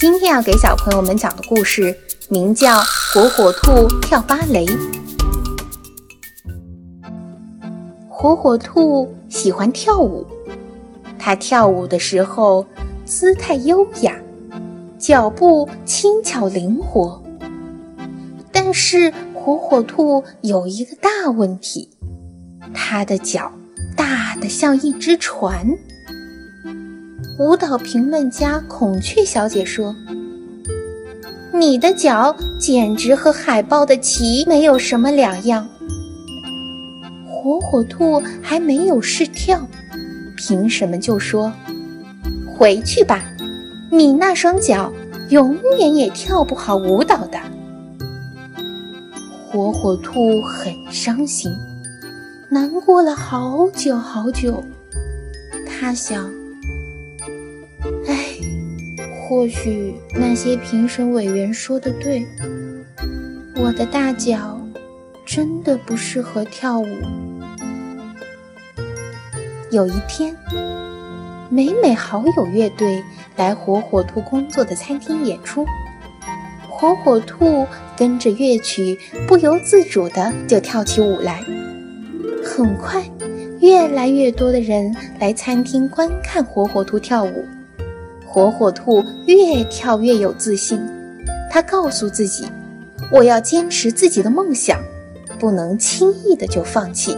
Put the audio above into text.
今天要给小朋友们讲的故事名叫《火火兔跳芭蕾》。火火兔喜欢跳舞，它跳舞的时候姿态优雅，脚步轻巧灵活。但是火火兔有一个大问题，它的脚大得像一只船。舞蹈评论家孔雀小姐说：“你的脚简直和海豹的鳍没有什么两样。”火火兔还没有试跳，凭什么就说：“回去吧，你那双脚永远也跳不好舞蹈的。”火火兔很伤心，难过了好久好久。他想。或许那些评审委员说的对，我的大脚真的不适合跳舞。有一天，美美好友乐队来火火兔工作的餐厅演出，火火兔跟着乐曲不由自主的就跳起舞来。很快，越来越多的人来餐厅观看火火兔跳舞。火火兔越跳越有自信，他告诉自己：“我要坚持自己的梦想，不能轻易的就放弃。”